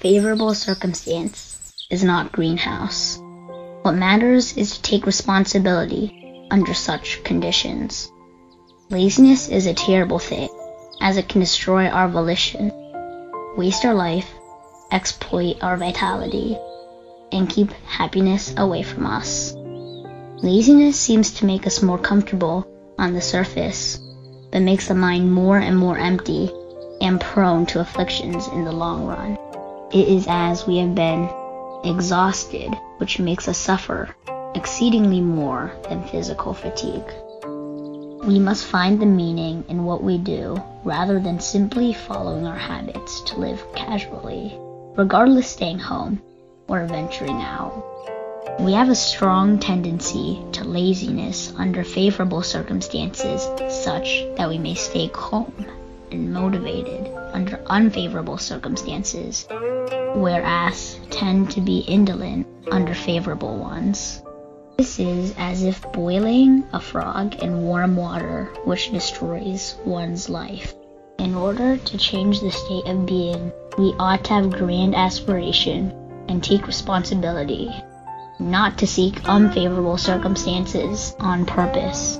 favorable circumstance is not greenhouse. What matters is to take responsibility under such conditions. Laziness is a terrible thing, as it can destroy our volition, waste our life, exploit our vitality, and keep happiness away from us. Laziness seems to make us more comfortable on the surface, but makes the mind more and more empty and prone to afflictions in the long run. It is as we have been exhausted which makes us suffer exceedingly more than physical fatigue. We must find the meaning in what we do rather than simply following our habits to live casually, regardless staying home or venturing out. We have a strong tendency to laziness under favorable circumstances such that we may stay calm and motivated under unfavorable circumstances, whereas tend to be indolent under favorable ones. This is as if boiling a frog in warm water, which destroys one's life. In order to change the state of being, we ought to have grand aspiration and take responsibility, not to seek unfavorable circumstances on purpose.